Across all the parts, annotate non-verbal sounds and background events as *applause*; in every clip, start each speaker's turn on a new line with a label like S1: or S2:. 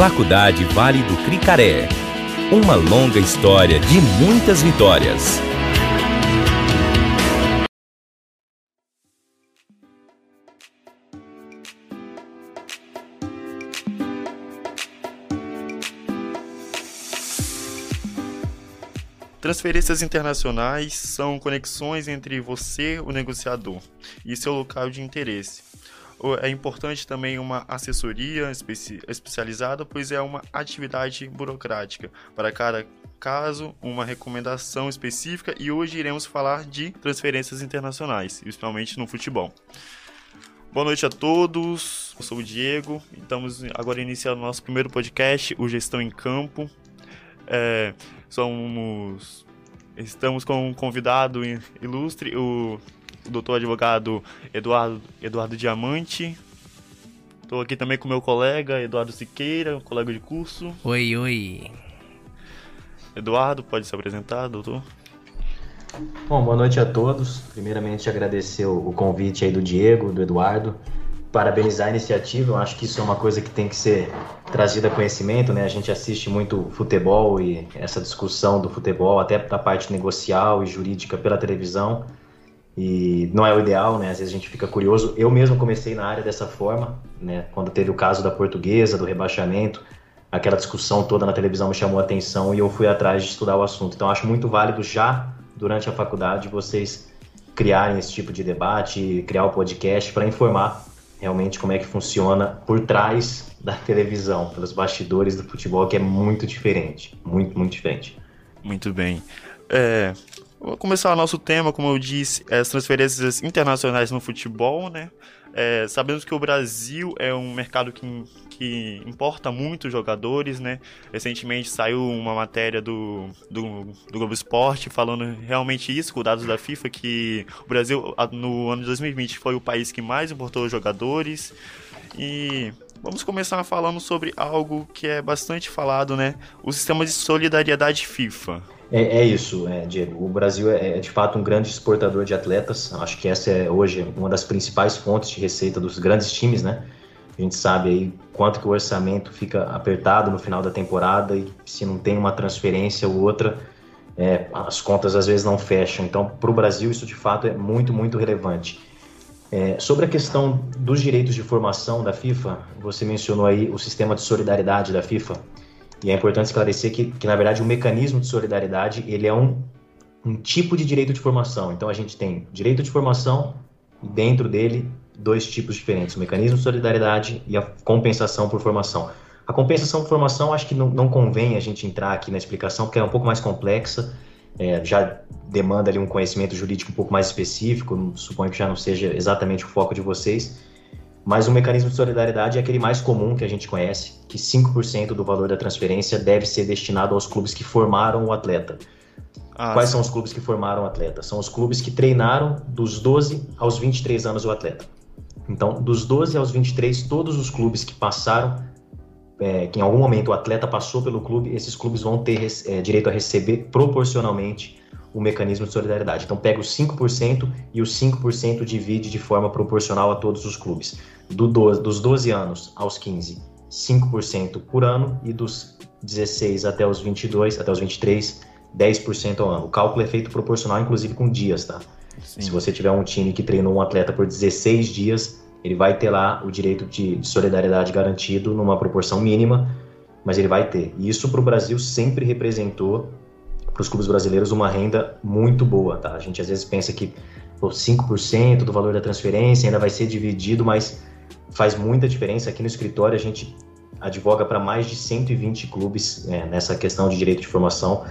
S1: Faculdade Vale do Cricaré. Uma longa história de muitas vitórias.
S2: Transferências internacionais são conexões entre você, o negociador, e seu local de interesse. É importante também uma assessoria especi especializada, pois é uma atividade burocrática. Para cada caso, uma recomendação específica, e hoje iremos falar de transferências internacionais, principalmente no futebol. Boa noite a todos, eu sou o Diego, estamos agora iniciando o nosso primeiro podcast, o Gestão em Campo. É, somos estamos com um convidado ilustre, o doutor advogado Eduardo, Eduardo Diamante. Estou aqui também com meu colega Eduardo Siqueira, colega de curso.
S3: Oi, oi.
S2: Eduardo, pode se apresentar, doutor?
S4: Bom, boa noite a todos. Primeiramente, agradecer o convite aí do Diego, do Eduardo parabenizar a iniciativa. Eu acho que isso é uma coisa que tem que ser trazida a conhecimento, né? A gente assiste muito futebol e essa discussão do futebol, até da parte negocial e jurídica pela televisão. E não é o ideal, né? Às vezes a gente fica curioso. Eu mesmo comecei na área dessa forma, né? Quando teve o caso da portuguesa, do rebaixamento, aquela discussão toda na televisão me chamou a atenção e eu fui atrás de estudar o assunto. Então acho muito válido já durante a faculdade vocês criarem esse tipo de debate, criar o podcast para informar realmente como é que funciona por trás da televisão, pelos bastidores do futebol, que é muito diferente. Muito, muito diferente.
S2: Muito bem. É, vou começar o nosso tema, como eu disse, as transferências internacionais no futebol, né? É, sabemos que o Brasil é um mercado que, que importa muito jogadores, né? Recentemente saiu uma matéria do, do, do Globo Esporte falando realmente isso, com dados da FIFA, que o Brasil no ano de 2020 foi o país que mais importou jogadores. E vamos começar falando sobre algo que é bastante falado, né? O sistema de solidariedade FIFA.
S4: É, é isso, é, Diego. O Brasil é, é, de fato um grande exportador de atletas. Acho que essa é hoje uma das principais fontes de receita dos grandes times, né? A gente sabe aí quanto que o orçamento fica apertado no final da temporada e se não tem uma transferência ou outra, é, as contas às vezes não fecham. Então, para o Brasil, isso de fato é muito, muito relevante. É, sobre a questão dos direitos de formação da FIFA, você mencionou aí o sistema de solidariedade da FIFA. E é importante esclarecer que, que na verdade, o mecanismo de solidariedade ele é um, um tipo de direito de formação. Então, a gente tem direito de formação e dentro dele dois tipos diferentes, o mecanismo de solidariedade e a compensação por formação. A compensação por formação, acho que não, não convém a gente entrar aqui na explicação, porque é um pouco mais complexa, é, já demanda ali um conhecimento jurídico um pouco mais específico, suponho que já não seja exatamente o foco de vocês, mas o mecanismo de solidariedade é aquele mais comum que a gente conhece, que 5% do valor da transferência deve ser destinado aos clubes que formaram o atleta. Ah, Quais sim. são os clubes que formaram o atleta? São os clubes que treinaram dos 12 aos 23 anos o atleta. Então, dos 12 aos 23, todos os clubes que passaram, é, que em algum momento o atleta passou pelo clube, esses clubes vão ter é, direito a receber proporcionalmente o mecanismo de solidariedade. Então pega os 5% e os 5% divide de forma proporcional a todos os clubes. Do 12, dos 12 anos aos 15, 5% por ano e dos 16 até os 22, até os 23, 10% ao ano. O cálculo é feito proporcional, inclusive com dias, tá? Sim. Se você tiver um time que treinou um atleta por 16 dias, ele vai ter lá o direito de, de solidariedade garantido numa proporção mínima, mas ele vai ter. E isso para o Brasil sempre representou para os clubes brasileiros uma renda muito boa, tá? A gente às vezes pensa que pô, 5% do valor da transferência ainda vai ser dividido, mas faz muita diferença. Aqui no escritório a gente advoga para mais de 120 clubes é, nessa questão de direito de formação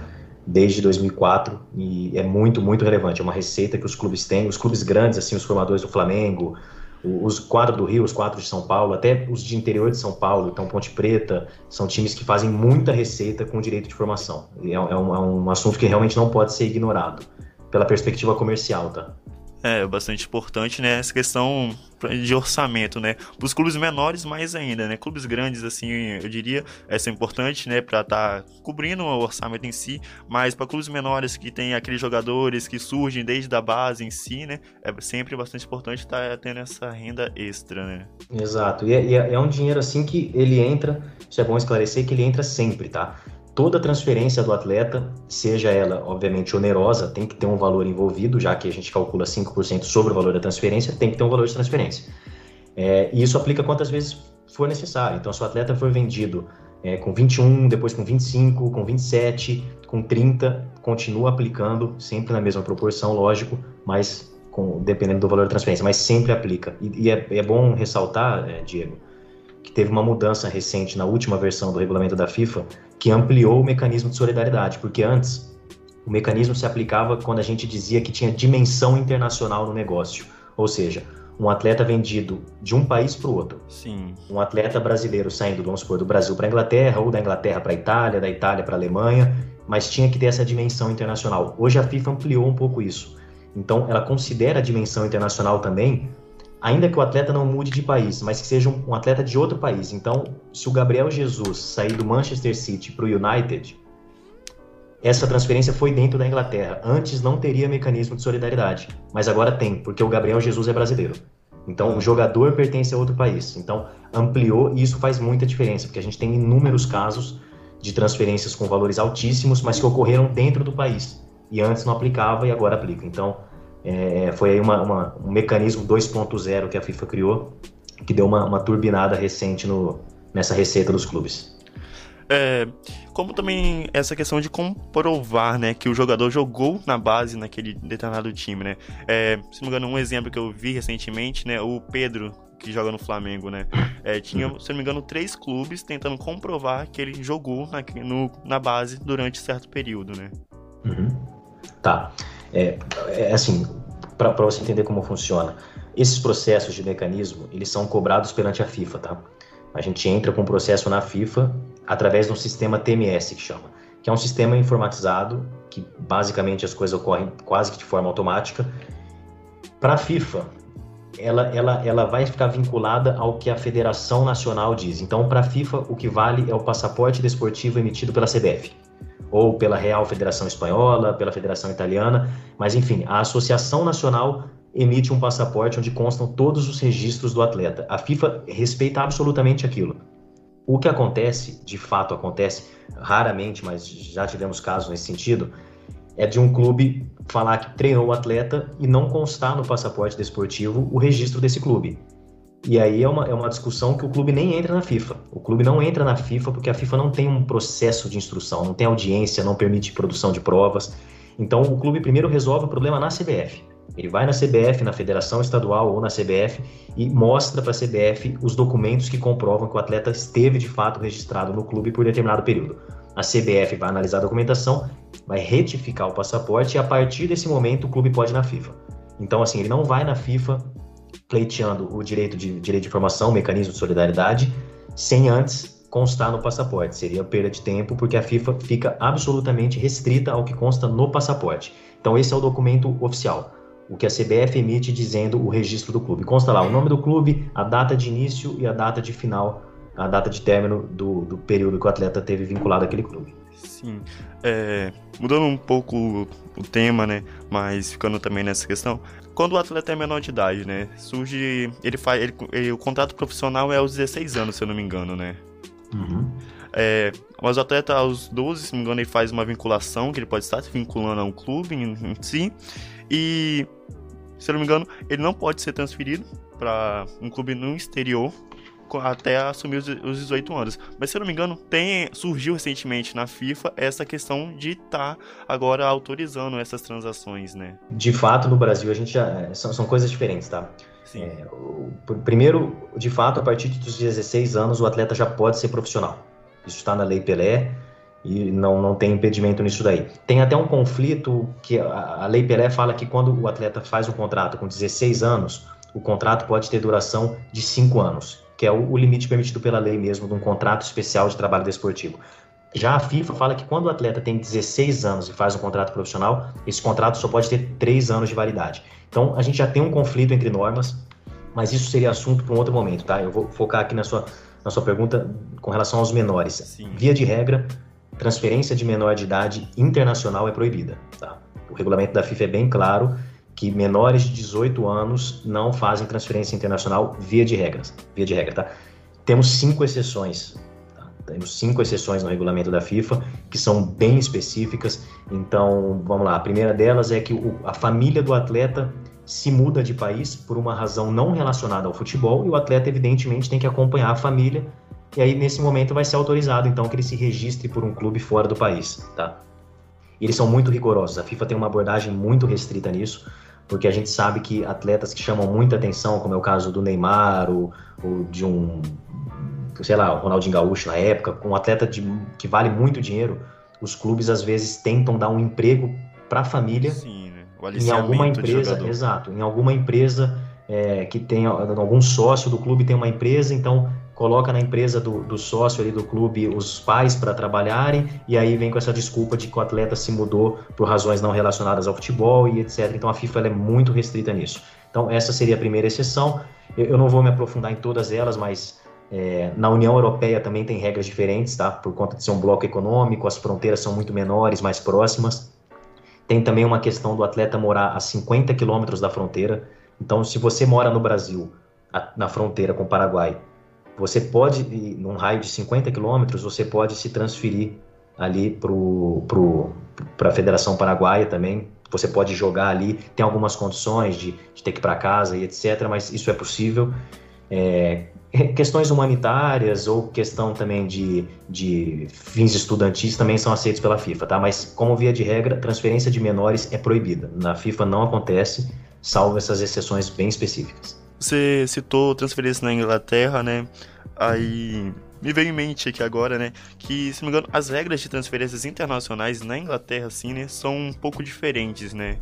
S4: desde 2004 e é muito, muito relevante. É uma receita que os clubes têm, os clubes grandes, assim, os formadores do Flamengo, os quatro do Rio, os quatro de São Paulo, até os de interior de São Paulo, então Ponte Preta, são times que fazem muita receita com direito de formação. É, é, um, é um assunto que realmente não pode ser ignorado pela perspectiva comercial, tá?
S2: É, bastante importante, né? Essa questão de orçamento, né? Para os clubes menores, mais ainda, né? Clubes grandes, assim, eu diria, essa é importante, né? Para estar tá cobrindo o orçamento em si, mas para clubes menores que tem aqueles jogadores que surgem desde a base em si, né? É sempre bastante importante estar tá tendo essa renda extra, né?
S4: Exato. E é, e é, é um dinheiro, assim, que ele entra, isso é bom esclarecer, que ele entra sempre, tá? Toda transferência do atleta, seja ela, obviamente, onerosa, tem que ter um valor envolvido, já que a gente calcula 5% sobre o valor da transferência, tem que ter um valor de transferência. É, e isso aplica quantas vezes for necessário. Então, se o atleta for vendido é, com 21, depois com 25, com 27, com 30, continua aplicando, sempre na mesma proporção, lógico, mas com, dependendo do valor da transferência, mas sempre aplica. E, e é, é, bom ressaltar, é, Diego, que teve uma mudança recente na última versão do regulamento da FIFA, que ampliou o mecanismo de solidariedade, porque antes o mecanismo se aplicava quando a gente dizia que tinha dimensão internacional no negócio, ou seja, um atleta vendido de um país para o outro.
S2: Sim.
S4: Um atleta brasileiro saindo, vamos supor, do Brasil para a Inglaterra, ou da Inglaterra para a Itália, da Itália para a Alemanha, mas tinha que ter essa dimensão internacional. Hoje a FIFA ampliou um pouco isso. Então, ela considera a dimensão internacional também ainda que o atleta não mude de país, mas que seja um, um atleta de outro país. Então, se o Gabriel Jesus sair do Manchester City para o United, essa transferência foi dentro da Inglaterra. Antes não teria mecanismo de solidariedade, mas agora tem, porque o Gabriel Jesus é brasileiro. Então, o jogador pertence a outro país. Então, ampliou e isso faz muita diferença, porque a gente tem inúmeros casos de transferências com valores altíssimos, mas que ocorreram dentro do país. E antes não aplicava e agora aplica. Então, é, foi aí uma, uma, um mecanismo 2.0 que a FIFA criou, que deu uma, uma turbinada recente no, nessa receita dos clubes.
S2: É, como também essa questão de comprovar, né, que o jogador jogou na base naquele determinado time, né? É, se não me engano, um exemplo que eu vi recentemente, né, o Pedro que joga no Flamengo, né? É, tinha, se não me engano, três clubes tentando comprovar que ele jogou na, no, na base durante certo período, né?
S4: Uhum. Tá. É, é assim, para você entender como funciona, esses processos de mecanismo, eles são cobrados perante a FIFA, tá? A gente entra com um processo na FIFA através de um sistema TMS que chama, que é um sistema informatizado que basicamente as coisas ocorrem quase que de forma automática. Para a FIFA, ela, ela, ela vai ficar vinculada ao que a Federação Nacional diz. Então, para a FIFA, o que vale é o passaporte desportivo emitido pela CBF ou pela Real Federação Espanhola, pela Federação Italiana, mas enfim, a Associação Nacional emite um passaporte onde constam todos os registros do atleta. A FIFA respeita absolutamente aquilo. O que acontece, de fato acontece, raramente, mas já tivemos casos nesse sentido, é de um clube falar que treinou o atleta e não constar no passaporte desportivo o registro desse clube. E aí é uma, é uma discussão que o clube nem entra na FIFA. O clube não entra na FIFA porque a FIFA não tem um processo de instrução, não tem audiência, não permite produção de provas. Então o clube primeiro resolve o problema na CBF. Ele vai na CBF, na Federação Estadual ou na CBF e mostra para a CBF os documentos que comprovam que o atleta esteve de fato registrado no clube por determinado período. A CBF vai analisar a documentação, vai retificar o passaporte e a partir desse momento o clube pode ir na FIFA. Então, assim, ele não vai na FIFA pleiteando o direito de, direito de informação, mecanismo de solidariedade, sem antes constar no passaporte. Seria perda de tempo, porque a FIFA fica absolutamente restrita ao que consta no passaporte. Então, esse é o documento oficial, o que a CBF emite dizendo o registro do clube. Consta lá o nome do clube, a data de início e a data de final, a data de término do, do período que o atleta teve vinculado àquele clube.
S2: Sim. É, mudando um pouco o tema, né? Mas ficando também nessa questão. Quando o atleta é menor de idade, né? Surge. Ele faz. Ele, ele, o contrato profissional é aos 16 anos, se eu não me engano, né?
S4: Uhum.
S2: É, mas o atleta aos 12, se não me engano, ele faz uma vinculação, que ele pode estar se vinculando a um clube em, em si. E, se eu não me engano, ele não pode ser transferido para um clube no exterior até assumir os, os 18 anos. Mas se eu não me engano, tem surgiu recentemente na FIFA essa questão de estar tá agora autorizando essas transações, né?
S4: De fato, no Brasil a gente já é, são, são coisas diferentes, tá?
S2: Sim. É,
S4: o, primeiro, de fato, a partir dos 16 anos o atleta já pode ser profissional. Isso está na Lei Pelé e não, não tem impedimento nisso daí. Tem até um conflito que a, a Lei Pelé fala que quando o atleta faz um contrato com 16 anos, o contrato pode ter duração de 5 anos que é o, o limite permitido pela lei mesmo de um contrato especial de trabalho desportivo. Já a FIFA fala que quando o atleta tem 16 anos e faz um contrato profissional, esse contrato só pode ter 3 anos de validade. Então, a gente já tem um conflito entre normas, mas isso seria assunto para um outro momento, tá? Eu vou focar aqui na sua, na sua pergunta com relação aos menores. Sim. Via de regra, transferência de menor de idade internacional é proibida, tá? O regulamento da FIFA é bem claro que menores de 18 anos não fazem transferência internacional via de regras, via de regra, tá? Temos cinco exceções temos cinco exceções no regulamento da FIFA que são bem específicas. Então, vamos lá. A primeira delas é que o, a família do atleta se muda de país por uma razão não relacionada ao futebol e o atleta, evidentemente, tem que acompanhar a família. E aí, nesse momento, vai ser autorizado, então, que ele se registre por um clube fora do país, tá? E eles são muito rigorosos. A FIFA tem uma abordagem muito restrita nisso, porque a gente sabe que atletas que chamam muita atenção, como é o caso do Neymar, ou, ou de um sei lá, o Ronaldinho Gaúcho na época, com um atleta de, que vale muito dinheiro, os clubes às vezes tentam dar um emprego para a família Sim, né? em alguma empresa, exato, em alguma empresa é, que tem algum sócio do clube tem uma empresa, então coloca na empresa do, do sócio ali do clube os pais para trabalharem e aí vem com essa desculpa de que o atleta se mudou por razões não relacionadas ao futebol e etc. Então a FIFA é muito restrita nisso. Então essa seria a primeira exceção. Eu, eu não vou me aprofundar em todas elas, mas é, na União Europeia também tem regras diferentes, tá? Por conta de ser um bloco econômico, as fronteiras são muito menores, mais próximas. Tem também uma questão do atleta morar a 50 quilômetros da fronteira. Então, se você mora no Brasil, a, na fronteira com o Paraguai, você pode, num raio de 50 quilômetros, você pode se transferir ali para pro, a Federação Paraguaia também. Você pode jogar ali, tem algumas condições de, de ter que ir para casa e etc., mas isso é possível. É, questões humanitárias ou questão também de, de fins estudantis também são aceitos pela FIFA, tá? Mas, como via de regra, transferência de menores é proibida. Na FIFA não acontece, salvo essas exceções bem específicas.
S2: Você citou transferência na Inglaterra, né? Aí me veio em mente aqui agora, né, que, se não me engano, as regras de transferências internacionais na Inglaterra, assim, né, são um pouco diferentes, né?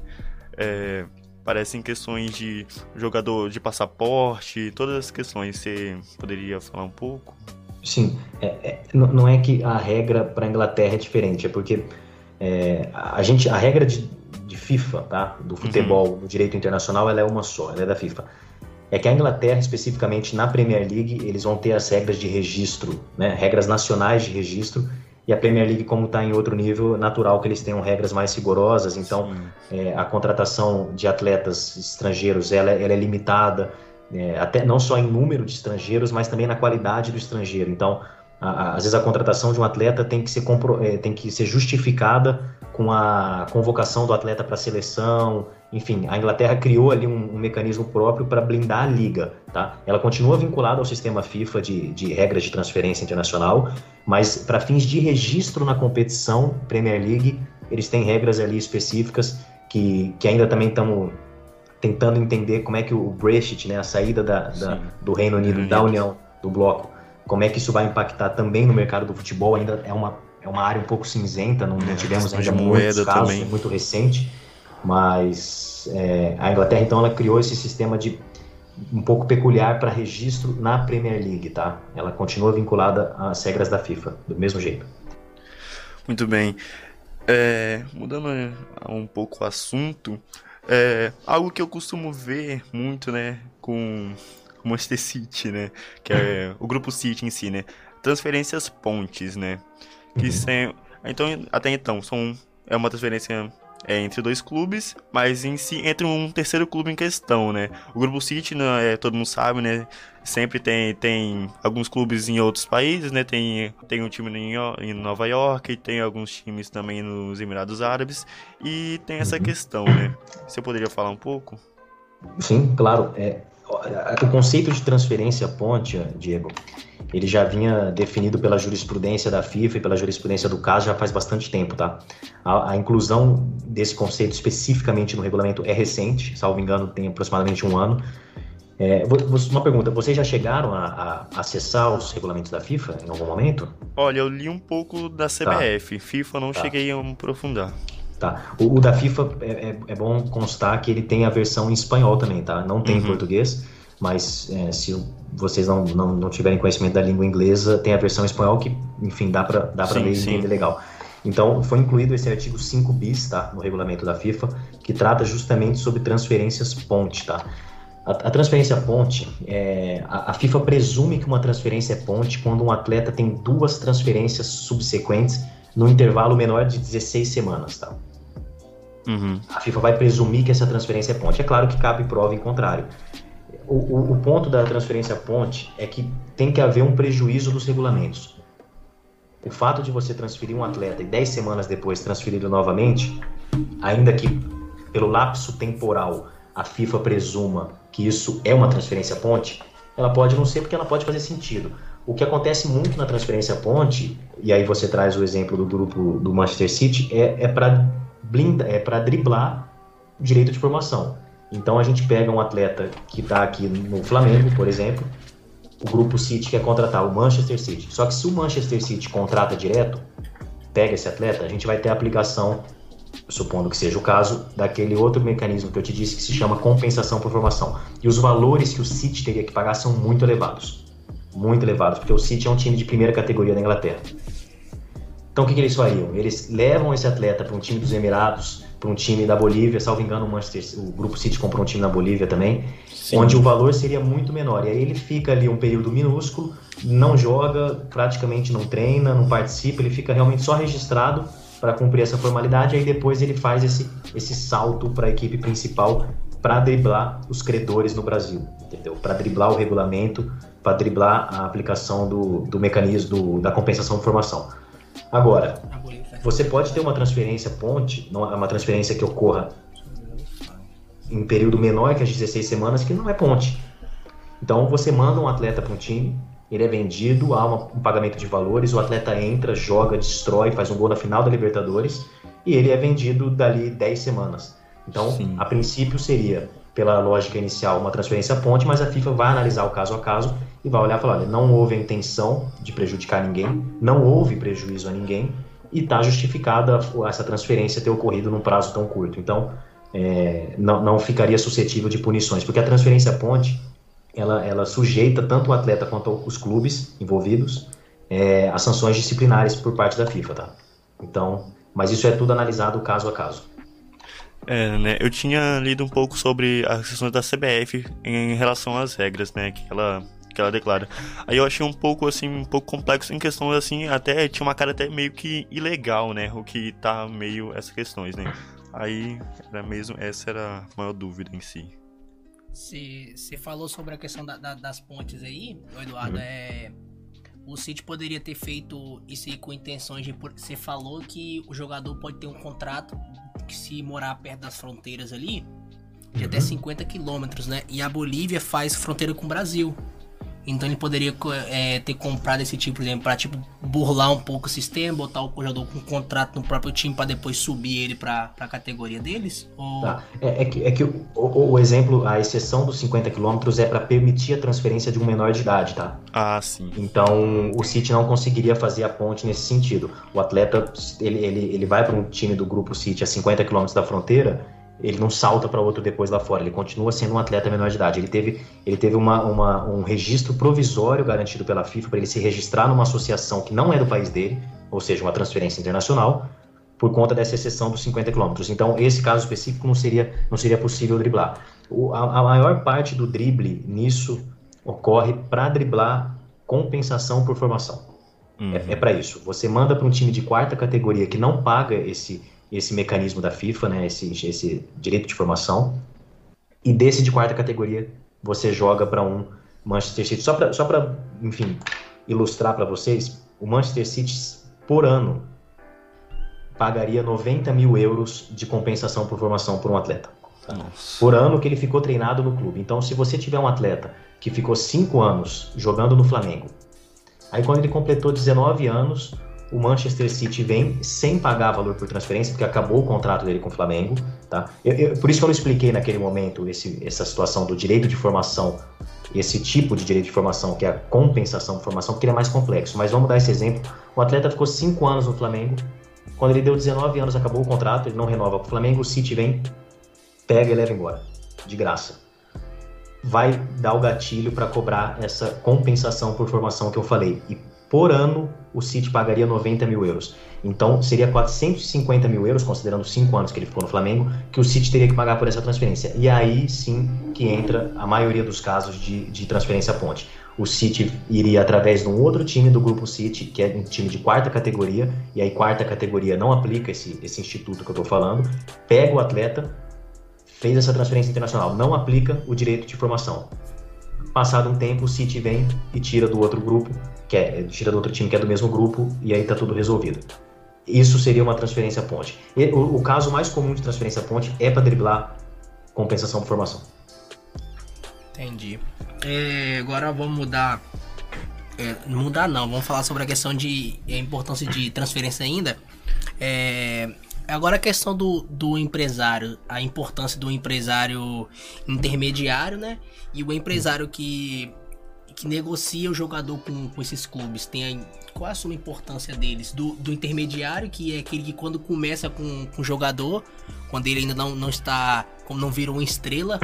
S2: É, parecem questões de jogador de passaporte, todas as questões. Você poderia falar um pouco?
S4: Sim, é, é, não é que a regra para a Inglaterra é diferente, é porque é, a gente a regra de, de FIFA, tá, do futebol, uhum. do direito internacional, ela é uma só, ela é da FIFA. É que a Inglaterra, especificamente na Premier League, eles vão ter as regras de registro, né, regras nacionais de registro, e a Premier League, como está em outro nível, natural que eles tenham regras mais rigorosas. Então, é, a contratação de atletas estrangeiros ela, ela é limitada, é, até não só em número de estrangeiros, mas também na qualidade do estrangeiro. Então, a, a, às vezes a contratação de um atleta tem que ser, compro, é, tem que ser justificada com a convocação do atleta para a seleção, enfim, a Inglaterra criou ali um, um mecanismo próprio para blindar a liga, tá? Ela continua vinculada ao sistema FIFA de, de regras de transferência internacional, mas para fins de registro na competição Premier League, eles têm regras ali específicas que, que ainda também estamos tentando entender como é que o Brexit, né, a saída da, da do Reino Unido da União, do bloco, como é que isso vai impactar também no mercado do futebol, ainda é uma, é uma área um pouco cinzenta, não, não é, tivemos ainda muitos casos, também. muito recente, mas é, a Inglaterra então ela criou esse sistema de um pouco peculiar para registro na Premier League, tá? Ela continua vinculada às regras da FIFA, do mesmo jeito.
S2: Muito bem. É, mudando um pouco o assunto, é, algo que eu costumo ver muito, né, com o Manchester City, né, que é *laughs* o grupo City em si, né, transferências pontes, né, que uhum. sem, então até então são é uma transferência é, entre dois clubes, mas em si entre um terceiro clube em questão, né? O Grupo City, né, é, todo mundo sabe, né? Sempre tem, tem alguns clubes em outros países, né? Tem, tem um time em, Nova York, tem alguns times também nos Emirados Árabes, e tem essa uhum. questão, né? Você poderia falar um pouco?
S4: Sim, claro. É, o conceito de transferência ponte, Diego, ele já vinha definido pela jurisprudência da FIFA e pela jurisprudência do caso já faz bastante tempo, tá? A, a, inclusão desse conceito especificamente no regulamento é recente, salvo engano, tem aproximadamente um ano. É, uma pergunta, vocês já chegaram a, a, acessar os regulamentos da FIFA em algum momento?
S2: Olha, eu li um pouco da CBF, tá. FIFA não tá. cheguei a aprofundar.
S4: Tá. O, o da FIFA é, é, é, bom constar que ele tem a versão em espanhol também, tá? Não tem uhum. em português. Mas é, se vocês não, não, não, tiverem conhecimento da língua inglesa, tem a versão espanhol que, enfim, dá para dá ler e entender legal. Então, foi incluído esse artigo 5 bis, tá, no regulamento da FIFA, que trata justamente sobre transferências ponte, tá? A, a transferência ponte, é, a, a, FIFA presume que uma transferência é ponte quando um atleta tem duas transferências subsequentes no intervalo menor de 16 semanas, tá? Uhum. A FIFA vai presumir que essa transferência é ponte. É claro que cabe prova em contrário. O, o, ponto da transferência ponte é que tem que haver um prejuízo dos regulamentos. O fato de você transferir um atleta e 10 semanas depois transferi-lo novamente, ainda que pelo lapso temporal a FIFA presuma que isso é uma transferência ponte, ela pode não ser porque ela pode fazer sentido. O que acontece muito na transferência ponte, e aí você traz o exemplo do grupo do Manchester City, é, é para é driblar direito de formação. Então a gente pega um atleta que está aqui no Flamengo, por exemplo, o grupo City quer contratar o Manchester City. Só que se o Manchester City contrata direto, pega esse atleta, a gente vai ter a aplicação, supondo que seja o caso, daquele outro mecanismo que eu te disse que se chama compensação por formação. E os valores que o City teria que pagar são muito elevados. Muito elevados, porque o City é um time de primeira categoria da Inglaterra. Então o que, que eles fariam? Eles levam esse atleta para um time dos Emirados, para um time da Bolívia, salvo engano, o, Manchester, o Grupo City comprou um time na Bolívia também, Sim. onde o valor seria muito menor. E aí ele fica ali um período minúsculo, não joga, praticamente não treina, não participa, ele fica realmente só registrado para cumprir essa formalidade, aí depois ele faz esse, esse salto para a equipe principal para driblar os credores no Brasil, entendeu? Para driblar o regulamento, para driblar a aplicação do, do mecanismo do, da compensação de formação. Agora, você pode ter uma transferência ponte, uma transferência que ocorra em período menor que as 16 semanas, que não é ponte. Então você manda um atleta para um time, ele é vendido, há um pagamento de valores, o atleta entra, joga, destrói, faz um gol na final da Libertadores e ele é vendido dali 10 semanas. Então, Sim. a princípio seria, pela lógica inicial, uma transferência ponte, mas a FIFA vai analisar o caso a caso e vai olhar e falar: olha, não houve a intenção de prejudicar ninguém, não houve prejuízo a ninguém e está justificada essa transferência ter ocorrido num prazo tão curto. Então, é, não, não ficaria suscetível de punições, porque a transferência ponte ela, ela sujeita tanto o atleta quanto os clubes envolvidos é, a sanções disciplinares por parte da FIFA, tá? Então, mas isso é tudo analisado caso a caso.
S2: É, né? Eu tinha lido um pouco sobre as questões da CBF em relação às regras, né? Que ela que ela declara. Aí eu achei um pouco assim, um pouco complexo em questão assim, até tinha uma cara até meio que ilegal, né? O que tá meio essas questões, né? Aí era mesmo, essa era a maior dúvida em si.
S3: Você falou sobre a questão da, da, das pontes aí, Eduardo, uhum. é o City poderia ter feito isso aí com intenções de. Você falou que o jogador pode ter um contrato que se morar perto das fronteiras ali, de uhum. até 50 quilômetros, né? E a Bolívia faz fronteira com o Brasil. Então ele poderia é, ter comprado esse tipo, por exemplo, para tipo burlar um pouco o sistema, botar o jogador com um contrato no próprio time para depois subir ele para a categoria deles? Ou...
S4: Tá. É, é, que, é que o, o, o, exemplo, a exceção dos 50 km é para permitir a transferência de um menor de idade, tá?
S2: Ah, sim.
S4: Então o City não conseguiria fazer a ponte nesse sentido. O atleta ele, ele, ele vai para um time do grupo City a 50 km da fronteira ele não salta para outro depois lá fora, ele continua sendo um atleta menor de idade. Ele teve, ele teve uma, uma um registro provisório garantido pela FIFA para ele se registrar numa associação que não é do país dele, ou seja, uma transferência internacional, por conta dessa exceção dos 50 quilômetros. Então, esse caso específico não seria, não seria possível driblar. O, a, a maior parte do drible nisso ocorre para driblar compensação por formação. Uhum. É, é para isso. Você manda para um time de quarta categoria que não paga esse esse mecanismo da FIFA, né, esse, esse direito de formação, e desse de quarta categoria você joga para um Manchester City. Só para, só enfim, ilustrar para vocês, o Manchester City, por ano, pagaria 90 mil euros de compensação por formação por um atleta. Tá? Por ano que ele ficou treinado no clube. Então, se você tiver um atleta que ficou 5 anos jogando no Flamengo, aí quando ele completou 19 anos, o Manchester City vem sem pagar valor por transferência, porque acabou o contrato dele com o Flamengo. Tá? Eu, eu, por isso que eu não expliquei naquele momento esse, essa situação do direito de formação, esse tipo de direito de formação, que é a compensação de formação, porque ele é mais complexo. Mas vamos dar esse exemplo. O atleta ficou 5 anos no Flamengo. Quando ele deu 19 anos, acabou o contrato, ele não renova com o Flamengo, o City vem, pega e leva embora. De graça. vai dar o gatilho para cobrar essa compensação por formação que eu falei. E por ano o City pagaria 90 mil euros. Então seria 450 mil euros, considerando os 5 anos que ele ficou no Flamengo, que o City teria que pagar por essa transferência. E aí sim que entra a maioria dos casos de, de transferência ponte. O City iria através de um outro time do grupo City, que é um time de quarta categoria, e aí quarta categoria não aplica esse, esse instituto que eu estou falando, pega o atleta, fez essa transferência internacional, não aplica o direito de formação. Passado um tempo, o City vem e tira do outro grupo, que é, tira do outro time que é do mesmo grupo, e aí está tudo resolvido. Isso seria uma transferência ponte. E, o, o, caso mais comum de transferência ponte é para driblar compensação por formação.
S3: Entendi. É, agora vamos mudar. É, mudar não, vamos falar sobre a questão de a importância de transferência ainda. É, agora a questão do, do empresário, a importância do empresário intermediário, né? E o empresário que que negocia o jogador com, com esses clubes? Tem a, qual a sua importância deles? Do, do intermediário, que é aquele que quando começa com, com o jogador, quando ele ainda não, não está, como não virou uma estrela,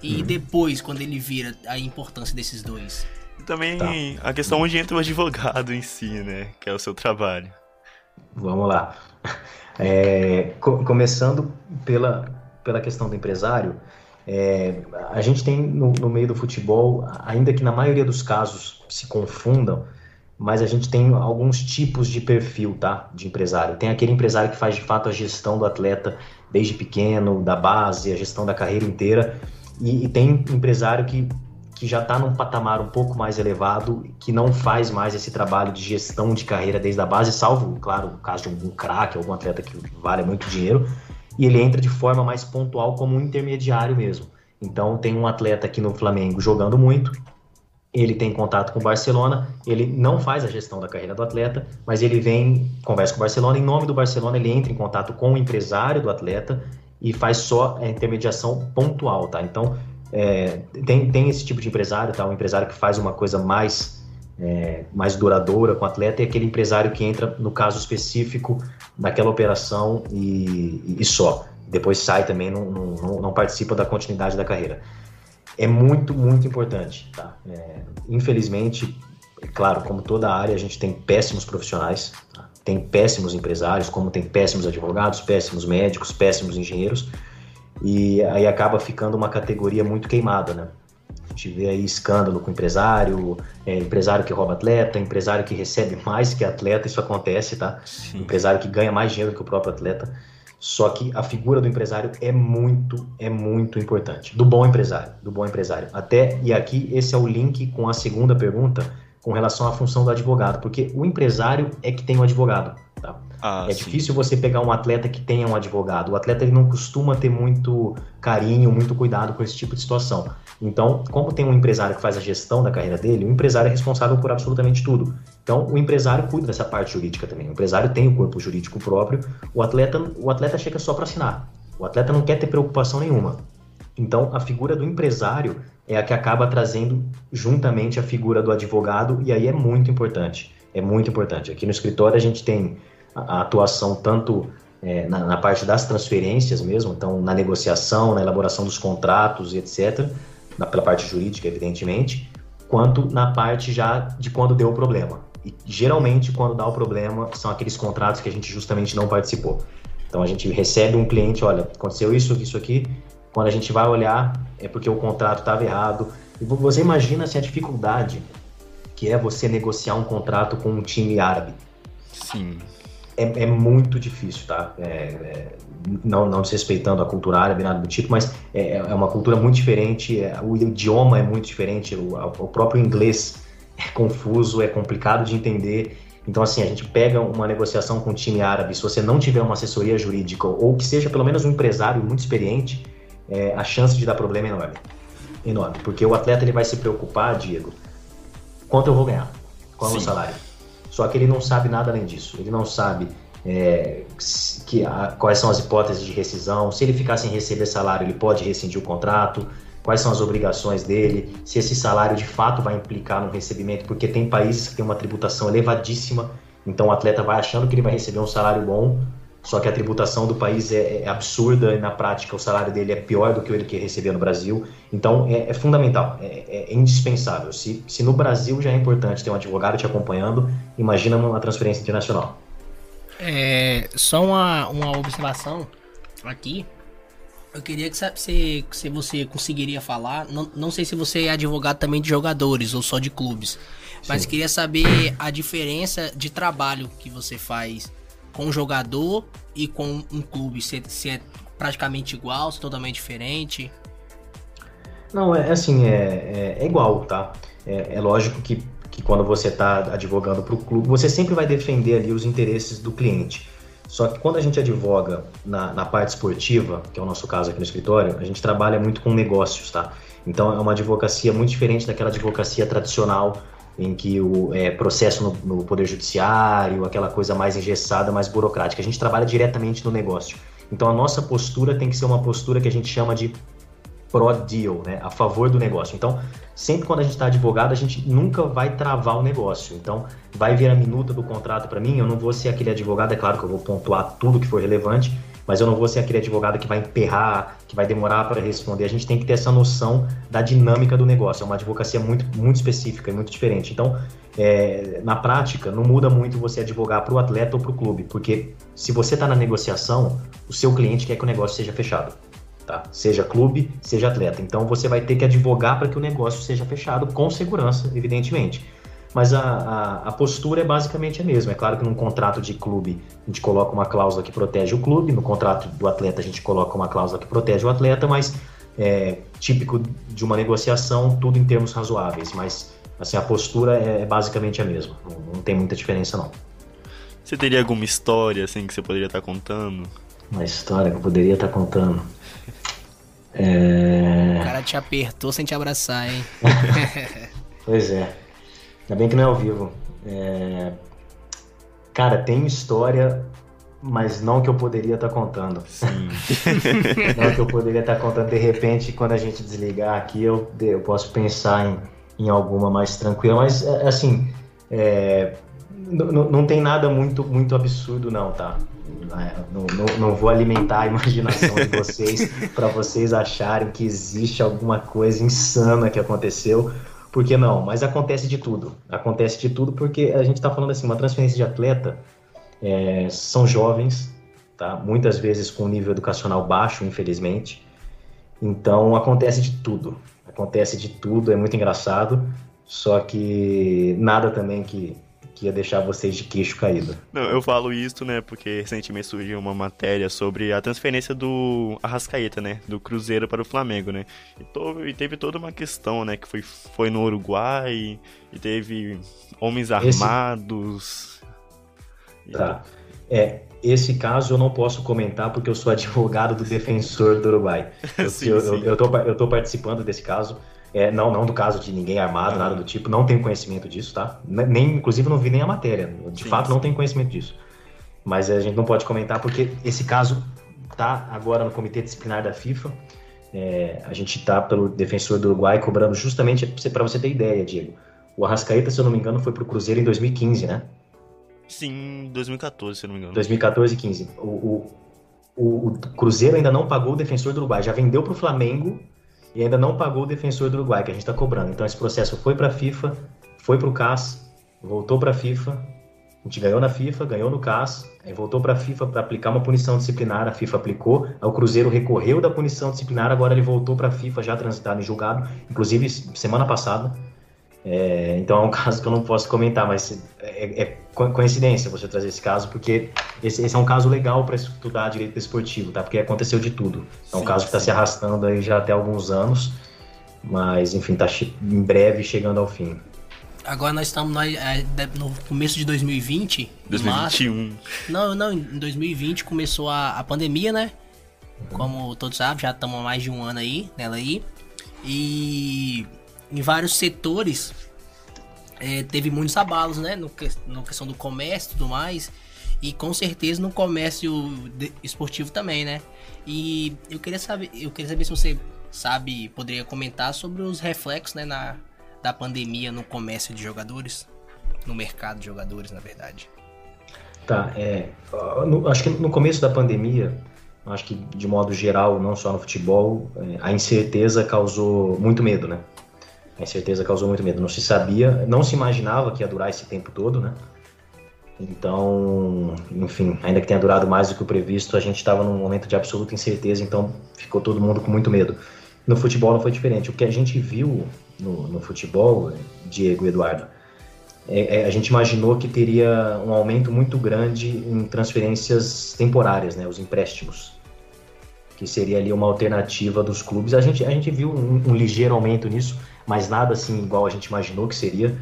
S3: e uhum. depois, quando ele vira, a importância desses dois?
S2: Também tá. a questão onde entra o advogado em si, né? Que é o seu trabalho.
S4: Vamos lá. *laughs* É, co começando pela, pela questão do empresário, é, a gente tem no, no, meio do futebol, ainda que na maioria dos casos se confundam, mas a gente tem alguns tipos de perfil, tá? De empresário. Tem aquele empresário que faz de fato a gestão do atleta desde pequeno, da base, a gestão da carreira inteira, e, e tem empresário que, que já está num patamar um pouco mais elevado, que não faz mais esse trabalho de gestão de carreira desde a base, salvo, claro, o caso de algum craque, algum atleta que vale muito dinheiro, e ele entra de forma mais pontual como um intermediário mesmo. Então tem um atleta aqui no Flamengo jogando muito, ele tem contato com o Barcelona, ele não faz a gestão da carreira do atleta, mas ele vem, conversa com o Barcelona, em nome do Barcelona ele entra em contato com o empresário do atleta e faz só a intermediação pontual, tá? Então é, tem, tem esse tipo de empresário, tá? Um empresário que faz uma coisa mais é, mais duradoura com o atleta e aquele empresário que entra no caso específico daquela operação e, e só. Depois sai também, não, não, não, participa da continuidade da carreira. É muito, muito importante. Tá? É, infelizmente, é claro, como toda área, a gente tem péssimos profissionais, tá? tem péssimos empresários, como tem péssimos advogados, péssimos médicos, péssimos engenheiros, e aí acaba ficando uma categoria muito queimada, né? Gente vê aí escândalo com empresário, é, empresário que rouba atleta, empresário que recebe *laughs* mais que atleta, isso acontece, tá? Sim. Empresário que ganha mais dinheiro que o próprio atleta. Só que a figura do empresário é muito, é muito importante. Do bom empresário, do bom empresário. Até, e aqui esse é o link com a segunda pergunta, com relação à função do advogado, porque o empresário é que tem o um advogado. Tá? Ah, é sim. difícil você pegar um atleta que tenha um advogado. O atleta ele não costuma ter muito carinho, muito cuidado com esse tipo de situação. Então, como tem um empresário que faz a gestão da carreira dele, o empresário é responsável por absolutamente tudo. Então, o empresário cuida dessa parte jurídica também. O empresário tem o corpo jurídico próprio. O atleta, o atleta chega só para assinar. O atleta não quer ter preocupação nenhuma. Então, a figura do empresário é a que acaba trazendo juntamente a figura do advogado, e aí é muito importante. É muito importante. Aqui no escritório a gente tem a, atuação tanto é, na, na, parte das transferências mesmo, então na negociação, na elaboração dos contratos e etc., na, pela parte jurídica, evidentemente, quanto na parte já de quando deu o problema. E geralmente, quando dá o problema, são aqueles contratos que a gente justamente não participou. Então a gente recebe um cliente, olha, aconteceu isso, isso aqui. Quando a gente vai olhar, é porque o contrato estava errado. E você imagina assim, a dificuldade que é você negociar um contrato com um time árabe.
S2: Sim
S4: é, é muito difícil, tá? É, é, não, não desrespeitando a cultura árabe, nada do tipo, mas é, é uma cultura muito diferente, é, o idioma é muito diferente, o, o próprio inglês é confuso, é complicado de entender. Então, assim, a gente pega uma negociação com o time árabe, se você não tiver uma assessoria jurídica, ou que seja pelo menos um empresário muito experiente, é, a chance de dar problema é enorme. Enorme. Porque o atleta ele vai se preocupar, Diego, quanto eu vou ganhar? Qual é o meu salário? Só que ele não sabe nada além disso. Ele não sabe é, que, a, quais são as hipóteses de rescisão, se ele ficar sem receber salário, ele pode rescindir o contrato, quais são as obrigações dele, se esse salário de fato vai implicar no recebimento, porque tem países que têm uma tributação elevadíssima, então o atleta vai achando que ele vai receber um salário bom, só que a tributação do país é, é, absurda e na prática o salário dele é pior do que ele que recebia no Brasil. Então é, é fundamental, é, é, indispensável. Se, se no Brasil já é importante ter um advogado te acompanhando, imagina uma transferência internacional.
S3: É, só uma, uma observação aqui. Eu queria que se, se você conseguiria falar, não, não sei se você é advogado também de jogadores ou só de clubes, mas Sim. queria saber a diferença de trabalho que você faz com um jogador e com um clube, se, se é praticamente igual, se é totalmente diferente.
S4: Não, é assim, é, é, é igual, tá? É, é lógico que, que quando você está advogando para o clube, você sempre vai defender ali os interesses do cliente. Só que quando a gente advoga na, na, parte esportiva, que é o nosso caso aqui no escritório, a gente trabalha muito com negócios, tá? Então é uma advocacia muito diferente daquela advocacia tradicional em que o é, processo no, no, poder judiciário, aquela coisa mais engessada, mais burocrática. A gente trabalha diretamente no negócio. Então a nossa postura tem que ser uma postura que a gente chama de pro-deal, né? a favor do negócio. Então, sempre quando a gente está advogado, a gente nunca vai travar o negócio. Então, vai vir a minuta do contrato para mim, eu não vou ser aquele advogado, é claro que eu vou pontuar tudo que for relevante, mas eu não vou ser aquele advogado que vai emperrar, que vai demorar para responder. A gente tem que ter essa noção da dinâmica do negócio. É uma advocacia muito, muito específica e muito diferente. Então, é, na prática, não muda muito você advogar para o atleta ou para o clube, porque se você está na negociação, o seu cliente quer que o negócio seja fechado tá? Seja clube, seja atleta. Então você vai ter que advogar para que o negócio seja fechado com segurança, evidentemente. Mas a, a, a, postura é basicamente a mesma. É claro que num contrato de clube a gente coloca uma cláusula que protege o clube, no contrato do atleta a gente coloca uma cláusula que protege o atleta, mas é típico de uma negociação, tudo em termos razoáveis. Mas assim, a postura é, é basicamente a mesma. Não, não tem muita diferença não.
S2: Você teria alguma história assim que você poderia estar contando?
S4: Uma história que eu poderia estar contando. É...
S3: O cara te apertou sem te abraçar, hein? *laughs*
S4: pois é. Ainda bem que não é ao vivo. É... Cara, tem história, mas não que eu poderia estar tá contando.
S2: Sim. *laughs*
S4: não que eu poderia estar tá contando. De repente, quando a gente desligar aqui, eu, eu posso pensar em, em alguma mais tranquila. Mas, é, assim, é... não tem nada muito, muito absurdo, não, tá? É, não, não, não, vou alimentar a imaginação de vocês para vocês acharem que existe alguma coisa insana que aconteceu, porque não, mas acontece de tudo. Acontece de tudo porque a gente está falando assim, uma transferência de atleta é, são jovens, tá? muitas vezes com nível educacional baixo, infelizmente. Então acontece de tudo. Acontece de tudo, é muito engraçado, só que nada também que que ia deixar vocês de queixo caído.
S2: Não, eu falo isso, né, porque recentemente surgiu uma matéria sobre a transferência do Arrascaeta, né, do Cruzeiro para o Flamengo, né, e, to, e teve toda uma questão, né, que foi, foi no Uruguai, e teve homens armados...
S4: Esse... Tá, é, esse caso eu não posso comentar porque eu sou *laughs* advogado do defensor do Uruguai. Eu, *laughs* sim, eu, sim. eu, eu, tô, eu tô participando desse caso, é, não, não do caso de ninguém armado, nada do tipo, não tenho conhecimento disso, tá? Nem, inclusive não vi nem a matéria, de sim, fato sim. não tenho conhecimento disso. Mas a gente não pode comentar porque esse caso tá agora no comitê disciplinar da FIFA. É, a gente tá pelo defensor do Uruguai cobrando justamente para você ter ideia, Diego. O Arrascaeta, se eu não me engano, foi pro Cruzeiro em 2015, né?
S2: Sim, 2014, se eu não me engano.
S4: 2014 e 15. O, o, o, o Cruzeiro ainda não pagou o defensor do Uruguai, já vendeu pro Flamengo e ainda não pagou o defensor do Uruguai, que a gente está cobrando. Então esse processo foi para a FIFA, foi para o CAS, voltou para a FIFA, a gente ganhou na FIFA, ganhou no CAS, aí voltou para a FIFA para aplicar uma punição disciplinar, a FIFA aplicou, aí o Cruzeiro recorreu da punição disciplinar, agora ele voltou para a FIFA já transitado em julgado, inclusive semana passada. É, então é um *laughs* caso que eu não posso comentar, mas é, é coincidência você trazer esse caso, porque esse, esse é um caso legal para estudar direito esportivo, tá? Porque aconteceu de tudo. É um sim, caso que está se arrastando aí já até alguns anos, mas enfim, está em breve chegando ao fim.
S3: Agora nós estamos no, é, no começo de 2020.
S2: 2021. Março.
S3: Não, não, em 2020 começou a, a pandemia, né? Uhum. Como todos sabem, já estamos há mais de um ano aí, nela aí. E em vários setores é, teve muitos abalos, né? No, na questão do comércio e tudo mais. E com certeza no comércio esportivo também, né? E eu queria saber, eu queria saber se você sabe, poderia comentar sobre os reflexos, né, na, da pandemia no comércio de jogadores, no mercado de jogadores, na verdade.
S4: Tá, é, no, acho que no começo da pandemia, acho que de modo geral, não só no futebol, é, a incerteza causou muito medo, né? A incerteza causou muito medo. Não se sabia, não se imaginava que ia durar esse tempo todo, né? Então, enfim, ainda que tenha durado mais do que o previsto, a gente estava num momento de absoluta incerteza, então ficou todo mundo com muito medo. No futebol não foi diferente. O que a gente viu no, no futebol, Diego e Eduardo, é, é, a gente imaginou que teria um aumento muito grande em transferências temporárias, né, os empréstimos, que seria ali uma alternativa dos clubes. A gente, a gente viu um, um ligeiro aumento nisso, mas nada assim igual a gente imaginou que seria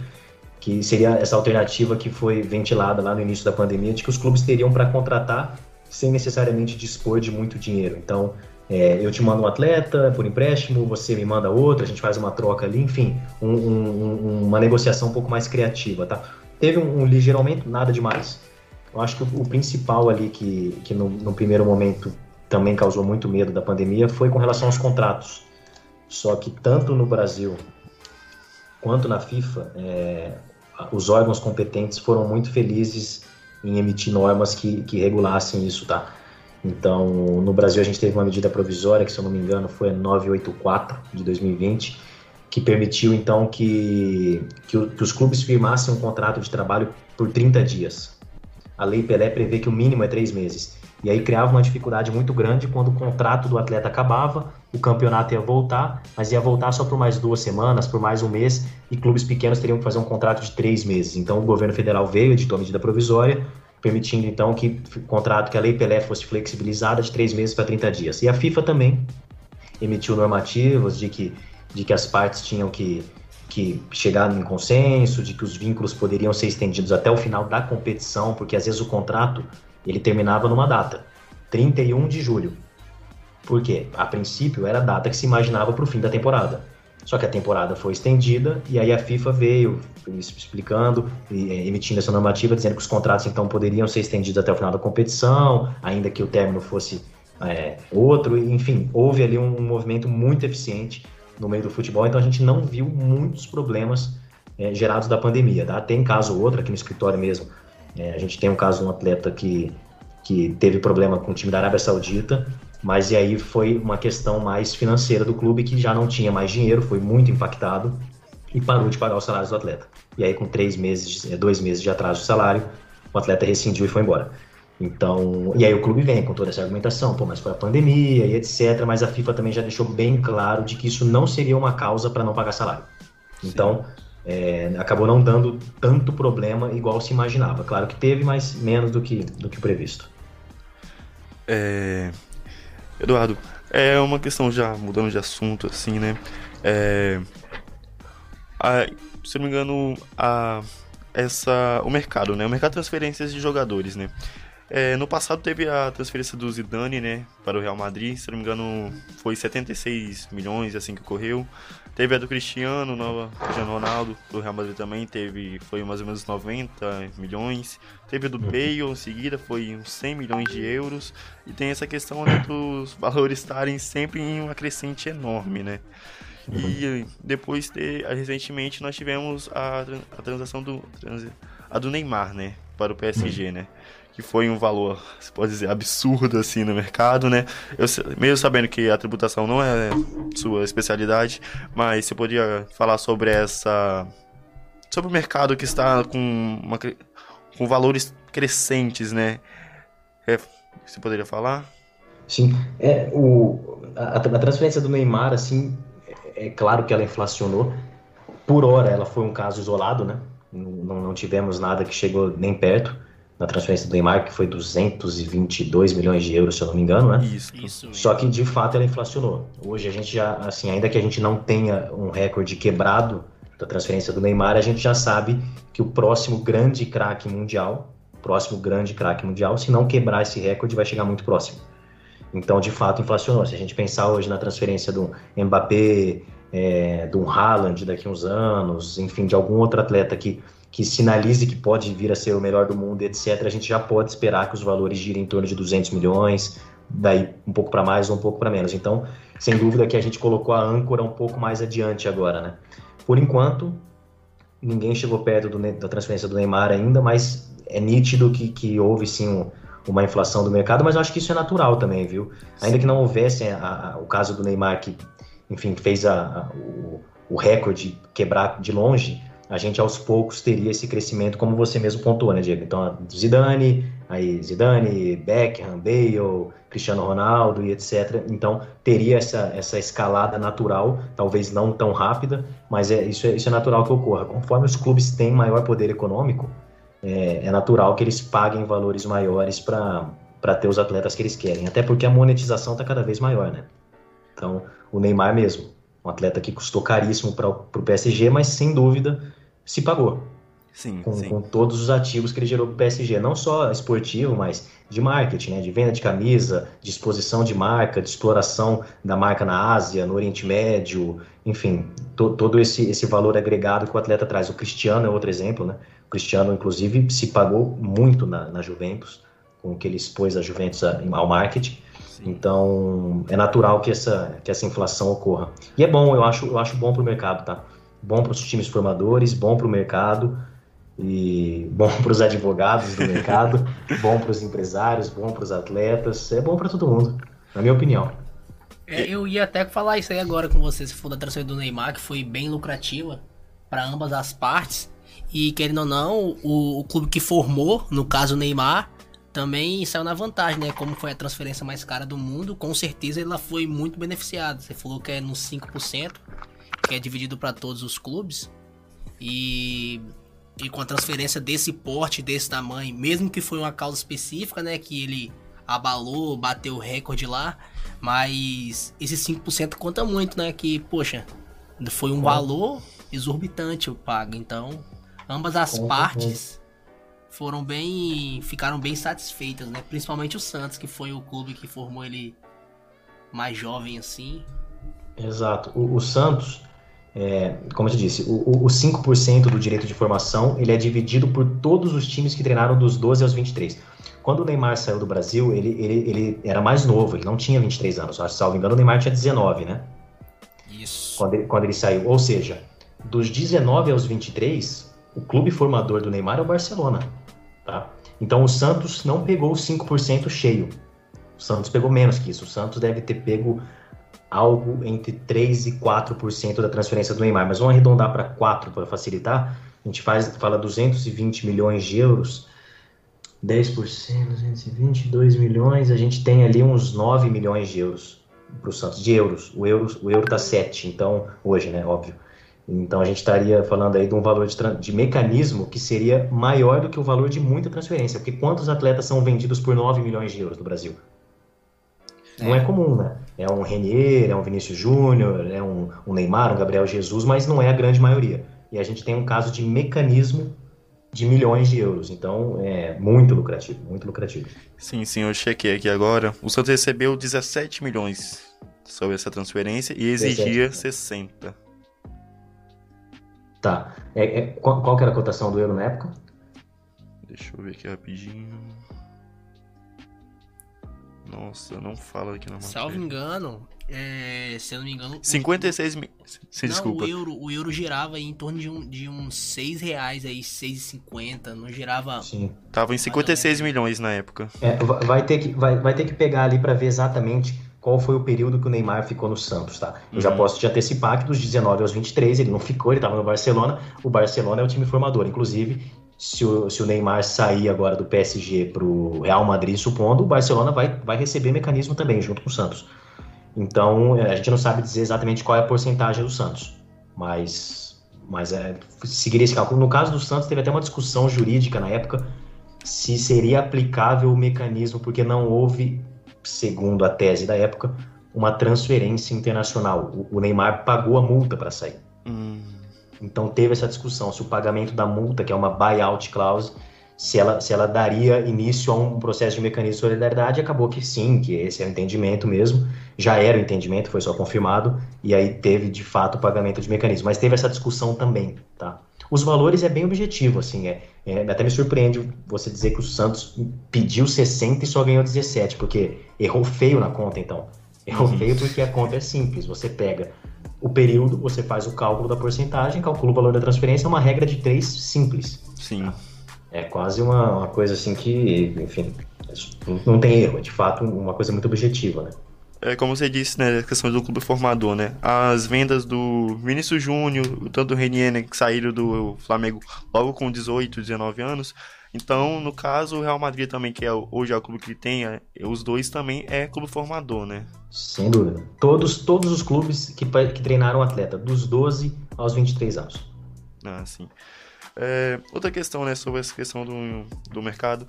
S4: que seria essa alternativa que foi ventilada lá no início da pandemia, de que os clubes teriam para contratar sem necessariamente dispor de muito dinheiro. Então, é, eu te mando um atleta por empréstimo, você me manda outro, a gente faz uma troca ali, enfim, um, um, uma negociação um pouco mais criativa, tá? Teve um, um ligeiro aumento, nada demais. Eu acho que o, o principal ali que, que no, no primeiro momento também causou muito medo da pandemia foi com relação aos contratos. Só que tanto no Brasil quanto na FIFA, é, os órgãos competentes foram muito felizes em emitir normas que, que regulassem isso, tá? Então, no Brasil a gente teve uma medida provisória, que se eu não me engano foi a 984 de 2020, que permitiu então que, que, que, os clubes firmassem um contrato de trabalho por 30 dias. A Lei Pelé prevê que o mínimo é três meses. E aí criava uma dificuldade muito grande quando o contrato do atleta acabava, o campeonato ia voltar, mas ia voltar só por mais duas semanas, por mais um mês, e clubes pequenos teriam que fazer um contrato de três meses. Então o governo federal veio, editou a medida provisória, permitindo então que o contrato, que a Lei Pelé fosse flexibilizada de três meses para 30 dias. E a FIFA também emitiu normativas de que, de que as partes tinham que, que chegar em consenso, de que os vínculos poderiam ser estendidos até o final da competição, porque às vezes o contrato ele terminava numa data, 31 de julho. Por quê? A princípio era a data que se imaginava para o fim da temporada. Só que a temporada foi estendida e aí a FIFA veio explicando e é, emitindo essa normativa, dizendo que os contratos então poderiam ser estendidos até o final da competição, ainda que o término fosse é, outro. Enfim, houve ali um, movimento muito eficiente no meio do futebol, então a gente não viu muitos problemas é, gerados da pandemia. Tá? Tem caso ou outro aqui no escritório mesmo é, a gente tem um caso de um atleta que, que teve problema com o time da Arábia Saudita, mas e aí foi uma questão mais financeira do clube que já não tinha mais dinheiro, foi muito impactado e parou de pagar os salários do atleta. E aí com três meses, é, dois meses de atraso de salário, o atleta rescindiu e foi embora. Então, e aí o clube vem com toda essa argumentação, pô, mas foi a pandemia e etc, mas a FIFA também já deixou bem claro de que isso não seria uma causa para não pagar salário. Então, é, acabou não dando tanto problema igual se imaginava. Claro que teve, mas menos do que, do que previsto.
S2: É... Eduardo, é uma questão já mudando de assunto, assim, né? É... A, se não me engano, a, essa, o mercado, né? O mercado de transferências de jogadores, né? É, no passado teve a transferência do Zidane, né, para o Real Madrid, se não me engano foi 76 milhões assim que ocorreu. Teve a do Cristiano, no Cristiano Ronaldo, do Real Madrid também, teve, foi mais ou menos 90 milhões. Teve a do Bale em seguida, foi uns 100 milhões de euros. E tem essa questão né, dos valores estarem sempre em uma crescente enorme, né? E depois, de, recentemente, nós tivemos a, a transação do, a do Neymar, né? Para o PSG, né? Que foi um valor, se pode dizer, absurdo assim no mercado, né? Eu, mesmo sabendo que a tributação não é sua especialidade, mas você podia falar sobre essa sobre o mercado que está com, uma, com valores crescentes, né? É, você poderia falar?
S4: Sim, é o a, a transferência do Neymar assim, é, é claro que ela inflacionou. Por hora, ela foi um caso isolado, né? Não, não tivemos nada que chegou nem perto na transferência do Neymar, que foi 222 milhões de euros, se eu não me engano, né?
S3: Isso, isso.
S4: Só que de fato ela inflacionou. Hoje a gente já, assim, ainda que a gente não tenha um recorde quebrado da transferência do Neymar, a gente já sabe que o próximo grande craque mundial, próximo grande craque mundial, se não quebrar esse recorde, vai chegar muito próximo. Então, de fato, inflacionou. Se a gente pensar hoje na transferência do Mbappé, é, do Haaland daqui a uns anos, enfim, de algum outro atleta que que sinalize que pode vir a ser o melhor do mundo, etc., a gente já pode esperar que os valores girem em torno de 200 milhões, daí um pouco para mais ou um pouco para menos. Então, sem dúvida que a gente colocou a âncora um pouco mais adiante agora, né? Por enquanto, ninguém chegou perto do, da transferência do Neymar ainda, mas é, nítido que, que houve sim um, uma inflação do mercado, mas eu acho que isso é natural também, viu? Ainda que não houvesse a, a, o caso do Neymar, que, enfim, fez a, o, o recorde quebrar de longe, a gente aos poucos teria esse crescimento, como você mesmo pontuou, né, Diego? Então, Zidane, aí Zidane, Beckham, Bale, Cristiano Ronaldo e etc. Então, teria essa, essa escalada natural, talvez não tão rápida, mas é, isso, é, isso é natural que ocorra. Conforme os clubes têm maior poder econômico, é, é natural que eles paguem valores maiores para ter os atletas que eles querem. Até porque a monetização está cada vez maior, né? Então, o Neymar mesmo, um atleta que custou caríssimo para o PSG, mas sem dúvida se pagou.
S2: Sim,
S4: com,
S2: sim.
S4: com todos os ativos que ele gerou para o PSG, não só esportivo, mas de marketing, né? de venda de camisa, de exposição de marca, de exploração da marca na Ásia, no Oriente Médio, enfim, to, todo esse, esse valor agregado que o atleta traz. O Cristiano é outro exemplo, né? O Cristiano, inclusive, se pagou muito na, na Juventus, com o que ele expôs a Juventus ao marketing. Sim. Então, é natural que essa, que essa inflação ocorra. E é bom, eu acho, eu acho bom para o mercado, tá? Bom para os times formadores, bom para o mercado e bom *laughs* para os advogados do mercado, *laughs* bom para os empresários, bom para os atletas, é bom para todo mundo, na minha opinião.
S3: É, eu ia até falar isso aí agora com você, se for da transferência do Neymar, que foi bem lucrativa para ambas as partes. E querendo ou não, o, o, clube que formou, no caso o Neymar, também saiu na vantagem, né? Como foi a transferência mais cara do mundo, com certeza ela foi muito beneficiada. Você falou que é nos 5%, que é dividido para todos os clubes. E e com a transferência desse porte, desse tamanho, mesmo que foi uma causa específica, né, que ele abalou, bateu o recorde lá, mas esse 5% conta muito, né, que, poxa, foi um valor exorbitante o pago, então ambas as partes foram bem, ficaram bem satisfeitas, né, principalmente o Santos, que foi o clube que formou ele mais jovem assim.
S4: Exato, o, o Santos é, como eu te disse, o, o 5% do direito de formação ele é dividido por todos os times que treinaram dos 12 aos 23. Quando o Neymar saiu do Brasil, ele, ele, ele era mais novo, ele não tinha 23 anos. Acho, salvo engano, o Neymar tinha 19, né?
S3: Isso.
S4: Quando ele, quando ele saiu. Ou seja, dos 19 aos 23, o clube formador do Neymar é o Barcelona. Tá? Então o Santos não pegou o 5% cheio. O Santos pegou menos que isso. O Santos deve ter pego algo entre 3 e 4% da transferência do Neymar, mas vamos arredondar para 4 para facilitar. A gente faz, fala 220 milhões de euros, 10%, 222 milhões, a gente tem ali uns 9 milhões de euros para o Santos, de euros. O euro o euro tá 7, então hoje, né, óbvio. Então a gente estaria falando aí de um valor de, de, mecanismo que seria maior do que o valor de muita transferência, porque quantos atletas são vendidos por 9 milhões de euros no Brasil? É. Não é comum, né? É um Renier, é um Vinícius Júnior, é um, um Neymar, um Gabriel Jesus, mas não é a grande maioria. E a gente tem um caso de mecanismo de milhões de euros. Então, é muito lucrativo, muito lucrativo.
S2: Sim, sim, eu chequei aqui agora. O Santos recebeu 17 milhões sobre essa transferência e exigia 60.
S4: Tá. É, é, qual, qual que era a cotação do euro na época?
S2: Deixa eu ver aqui rapidinho. Nossa, não fala aqui na matéria.
S3: Salvo engano, é, se eu não me engano...
S2: 56 mil... Se desculpa.
S3: O euro, o euro girava em torno de, um, de uns 6 reais aí, 6,50, não girava...
S4: Sim.
S2: Tava em 56 milhões na época.
S4: É, vai, ter que, vai, vai ter que pegar ali para ver exatamente qual foi o período que o Neymar ficou no Santos, tá? Eu uhum. já posso te antecipar que dos 19 aos 23 ele não ficou, ele estava no Barcelona. O Barcelona é o time formador, inclusive se o, se o Neymar sair agora do PSG para o Real Madrid, supondo, o Barcelona vai, vai receber mecanismo também, junto com o Santos. Então, é, a gente não sabe dizer exatamente qual é a porcentagem do Santos, mas, mas é, seguiria esse cálculo. No caso do Santos, teve até uma discussão jurídica na época se seria aplicável o mecanismo, porque não houve, segundo a tese da época, uma transferência internacional. O, o Neymar pagou a multa para sair.
S2: Hum.
S4: Então teve essa discussão se o pagamento da multa, que é uma buyout clause, se ela, se ela daria início a um processo de mecanismo de solidariedade, acabou que sim, que esse é o entendimento mesmo, já era o entendimento, foi só confirmado, e aí teve de fato o pagamento de mecanismo. Mas teve essa discussão também, tá? Os valores é bem objetivo, assim, é, é, até me surpreende você dizer que o Santos pediu 60 e só ganhou 17, porque errou feio na conta, então. Errou uhum. feio porque a conta é simples, você pega o período, você faz o cálculo da porcentagem, calcula o valor da transferência, é uma regra de três simples.
S2: Sim.
S4: É quase uma, uma coisa assim que, enfim, não tem erro, é de fato uma coisa muito objetiva, né?
S2: É, como você disse, né, a questão do clube formador, né? As vendas do Vinícius Júnior, tanto do Renier, né, que saíram do Flamengo logo com 18, 19 anos. Então, no caso, o Real Madrid também, que é hoje é o clube que tem, é, os dois também é clube formador, né?
S4: Sem dúvida. Todos, todos os clubes que, que treinaram atleta, dos 12 aos 23 anos.
S2: Ah, sim. É, outra questão, né, sobre essa questão do, do mercado.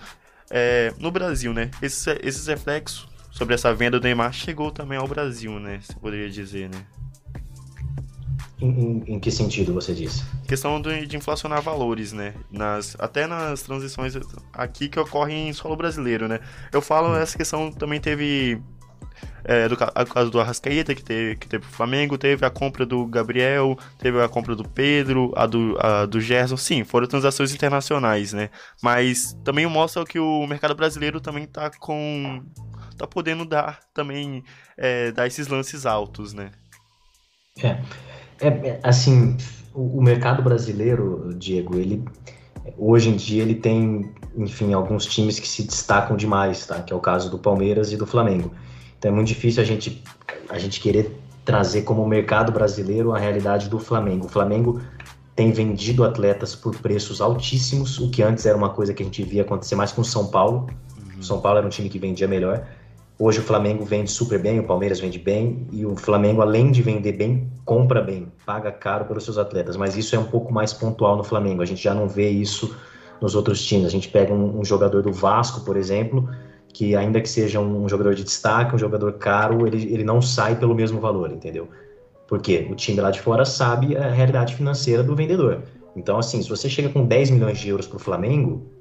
S2: É, no Brasil, né, esses, esses reflexos sobre essa venda do Neymar chegou também ao Brasil, né? Você poderia dizer, né?
S4: Em, em, em que sentido você disse?
S2: Questão de, de, inflacionar valores, né? Nas, até nas transições aqui que ocorrem em solo brasileiro, né? Eu falo, hum. essa questão também teve é, do caso do Arrascaeta, que teve, que teve o Flamengo, teve a compra do Gabriel, teve a compra do Pedro, a do, a do Gerson. Sim, foram transações internacionais, né? Mas também mostra que o mercado brasileiro também tá com tá podendo dar também, é, dar esses lances altos, né?
S4: É, é, é assim, o, o, mercado brasileiro, Diego, ele hoje em dia ele tem, enfim, alguns times que se destacam demais, tá? Que é o caso do Palmeiras e do Flamengo. Então é muito difícil a gente, a gente querer trazer como mercado brasileiro a realidade do Flamengo. O Flamengo tem vendido atletas por preços altíssimos, o que antes era uma coisa que a gente via acontecer mais com o São Paulo. Uhum. São Paulo era um time que vendia melhor. Hoje o Flamengo vende super bem, o Palmeiras vende bem, e o Flamengo, além de vender bem, compra bem, paga caro pelos seus atletas. Mas isso é um pouco mais pontual no Flamengo. A gente já não vê isso nos outros times. A gente pega um, um jogador do Vasco, por exemplo, que ainda que seja um jogador de destaque, um jogador caro, ele, ele não sai pelo mesmo valor, entendeu? Porque o time lá de fora sabe a realidade financeira do vendedor. Então, assim, se você chega com 10 milhões de euros para o Flamengo,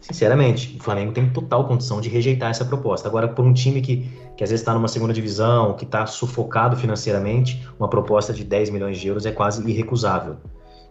S4: Sinceramente, o Flamengo tem total condição de rejeitar essa proposta. Agora, por um time que, que às vezes está numa segunda divisão, que está sufocado financeiramente, uma proposta de 10 milhões de euros é quase irrecusável.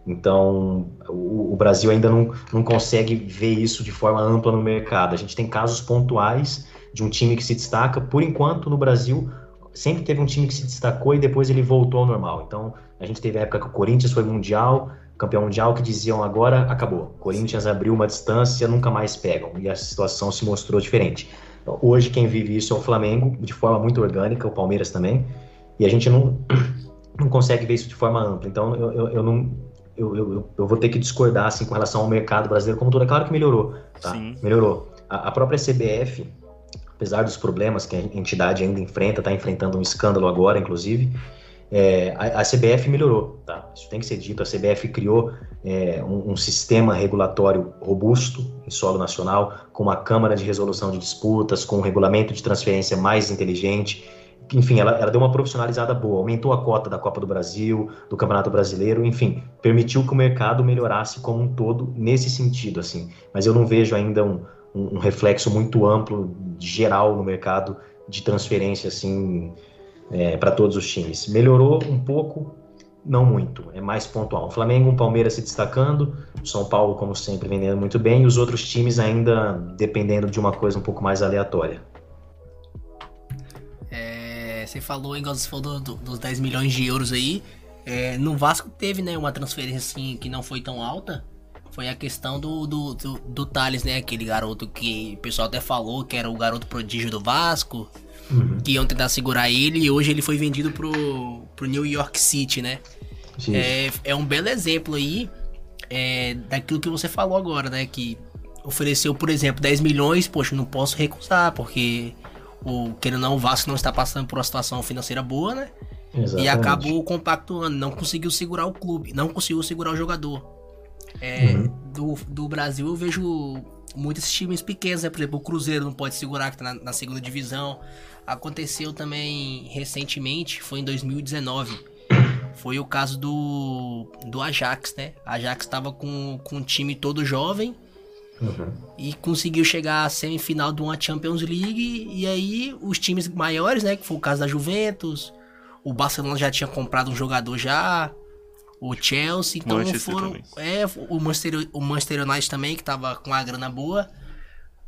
S4: Então, o, o, Brasil ainda não, não consegue ver isso de forma ampla no mercado. A gente tem casos pontuais de um time que se destaca. Por enquanto, no Brasil, sempre teve um time que se destacou e depois ele voltou ao normal. Então, a gente teve a época que o Corinthians foi mundial, campeão mundial que diziam agora acabou. Corinthians abriu uma distância, nunca mais pegam. E a situação se mostrou diferente. Então, hoje quem vive isso é o Flamengo, de forma muito orgânica, o Palmeiras também. E a gente não, *coughs* não consegue ver isso de forma ampla. Então eu, eu, eu não. Eu, eu, eu, vou ter que discordar assim, com relação ao mercado brasileiro como todo. É claro que melhorou. Tá? Melhorou. A, a própria CBF, apesar dos problemas que a entidade ainda enfrenta, está enfrentando um escândalo agora, inclusive, é, a, a, CBF melhorou, tá? Isso tem que ser dito. A CBF criou é, um, um, sistema regulatório robusto em solo nacional, com uma câmara de resolução de disputas, com um regulamento de transferência mais inteligente. Enfim, ela, ela deu uma profissionalizada boa, aumentou a cota da Copa do Brasil, do Campeonato Brasileiro, enfim, permitiu que o mercado melhorasse como um todo nesse sentido, assim. Mas eu não vejo ainda um, um, um reflexo muito amplo, geral no mercado de transferência, assim, é, para todos os times. Melhorou um pouco, não muito, é mais pontual. O Flamengo, o Palmeiras se destacando, o São Paulo, como sempre, vendendo muito bem, e os outros times ainda dependendo de uma coisa um pouco mais aleatória.
S3: É, você falou, igual você falou do, dos 10 milhões de euros aí. É, no Vasco teve né, uma transferência assim que não foi tão alta. Foi a questão do, do, do, do Thales, né? Aquele garoto que o pessoal até falou que era o garoto prodígio do Vasco uhum. que iam tentar segurar ele e hoje ele foi vendido pro, pro New York City, né? É, é um belo exemplo aí é, daquilo que você falou agora, né? Que ofereceu, por exemplo, 10 milhões, poxa, não posso recusar, porque o querendo não, o Vasco não está passando por uma situação financeira boa, né? Exatamente. E acabou compactuando, não conseguiu segurar o clube, não conseguiu segurar o jogador. É, uhum. do, do Brasil eu vejo muitos times pequenos, né? Por exemplo, o Cruzeiro não pode segurar, que tá na, na segunda divisão. Aconteceu também recentemente, foi em 2019. Foi o caso do, do Ajax, né? Ajax estava com, com um time todo jovem uhum. e conseguiu chegar à semifinal de uma Champions League. E aí os times maiores, né? Que foi o caso da Juventus, o Barcelona já tinha comprado um jogador já, o Chelsea, então Manchester foram. Também. É, o Manchester, o Manchester United também, que tava com a grana boa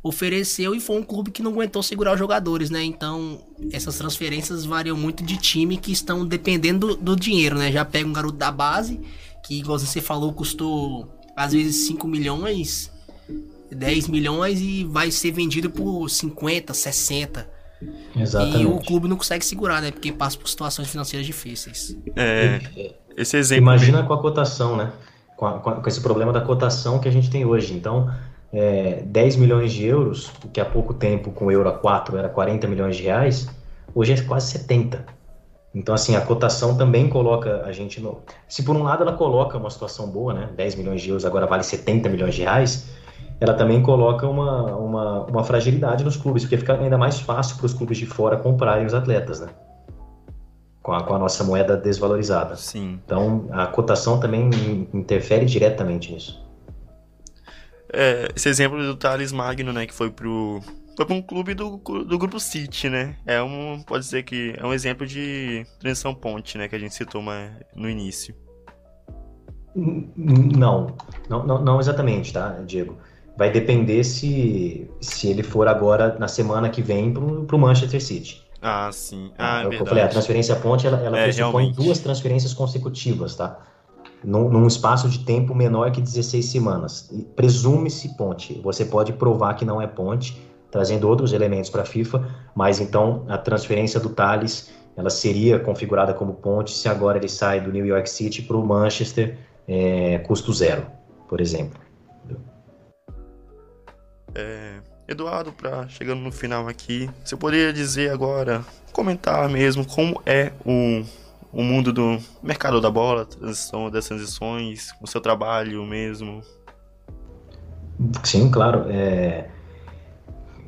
S3: ofereceu e foi um clube que não aguentou segurar os jogadores, né? Então, essas transferências variam muito de time que estão dependendo do, do dinheiro, né? Já pega um garoto da base, que, igual você falou, custou às vezes 5 milhões, 10 milhões e vai ser vendido por 50, 60.
S4: Exatamente.
S3: E o clube não consegue segurar, né? Porque passa por situações financeiras difíceis.
S2: É, esse exemplo.
S4: Imagina com a cotação, né? Com, a, com, esse problema da cotação que a gente tem hoje. Então, é, 10 milhões de euros, que há pouco tempo com o euro a 4 era 40 milhões de reais, hoje é quase 70. Então, assim, a cotação também coloca a gente no. Se por um lado ela coloca uma situação boa, né? 10 milhões de euros agora vale 70 milhões de reais, ela também coloca uma, uma, uma fragilidade nos clubes, porque fica ainda mais fácil para os clubes de fora comprarem os atletas, né? Com a, com a nossa moeda desvalorizada.
S2: Sim.
S4: Então, a cotação também interfere diretamente nisso.
S2: É, esse exemplo do Thales Magno, né, que foi pro foi para um clube do, do grupo City, né? É um pode dizer que é um exemplo de transição ponte, né, que a gente citou no início.
S4: Não, não, não, não exatamente, tá, Diego? Vai depender se, se ele for agora na semana que vem para o Manchester City.
S2: Ah, sim. Ah, é,
S4: é eu falei, a transferência ponte ela, ela é, pressupõe realmente. duas transferências consecutivas, tá? Num, num, espaço de tempo menor que 16 semanas. Presume-se ponte. Você pode provar que não é ponte, trazendo outros elementos para a FIFA, mas então a transferência do Thales ela seria configurada como ponte se agora ele sai do New York City para o Manchester é, custo zero, por exemplo.
S2: É, Eduardo, para chegando no final aqui, você poderia dizer agora, comentar mesmo como é o, o mundo do mercado da bola, transição das transições, o seu trabalho mesmo?
S4: Sim, claro. É...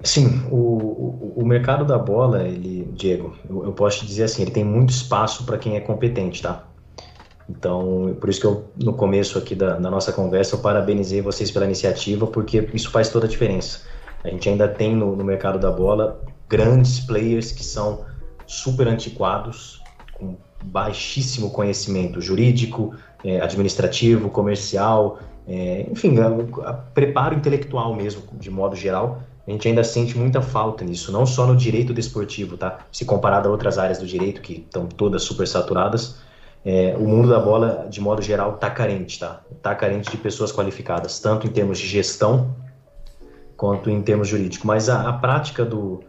S4: Sim, o, o, o, mercado da bola, ele, Diego, eu, eu posso te dizer assim, ele tem muito espaço para quem é competente, tá? Então, por isso que eu, no começo aqui da, da, nossa conversa, eu parabenizei vocês pela iniciativa, porque isso faz toda a diferença. A gente ainda tem no, no mercado da bola grandes players que são super antiquados, com baixíssimo conhecimento jurídico, é, administrativo, comercial, é, enfim, a, a preparo intelectual mesmo, de modo geral. A gente ainda sente muita falta nisso, não só no direito desportivo, tá? Se comparado a outras áreas do direito que estão todas super saturadas, é, o mundo da bola, de modo geral, está carente, tá? Está carente de pessoas qualificadas, tanto em termos de gestão quanto em termos jurídicos. Mas a, a prática do,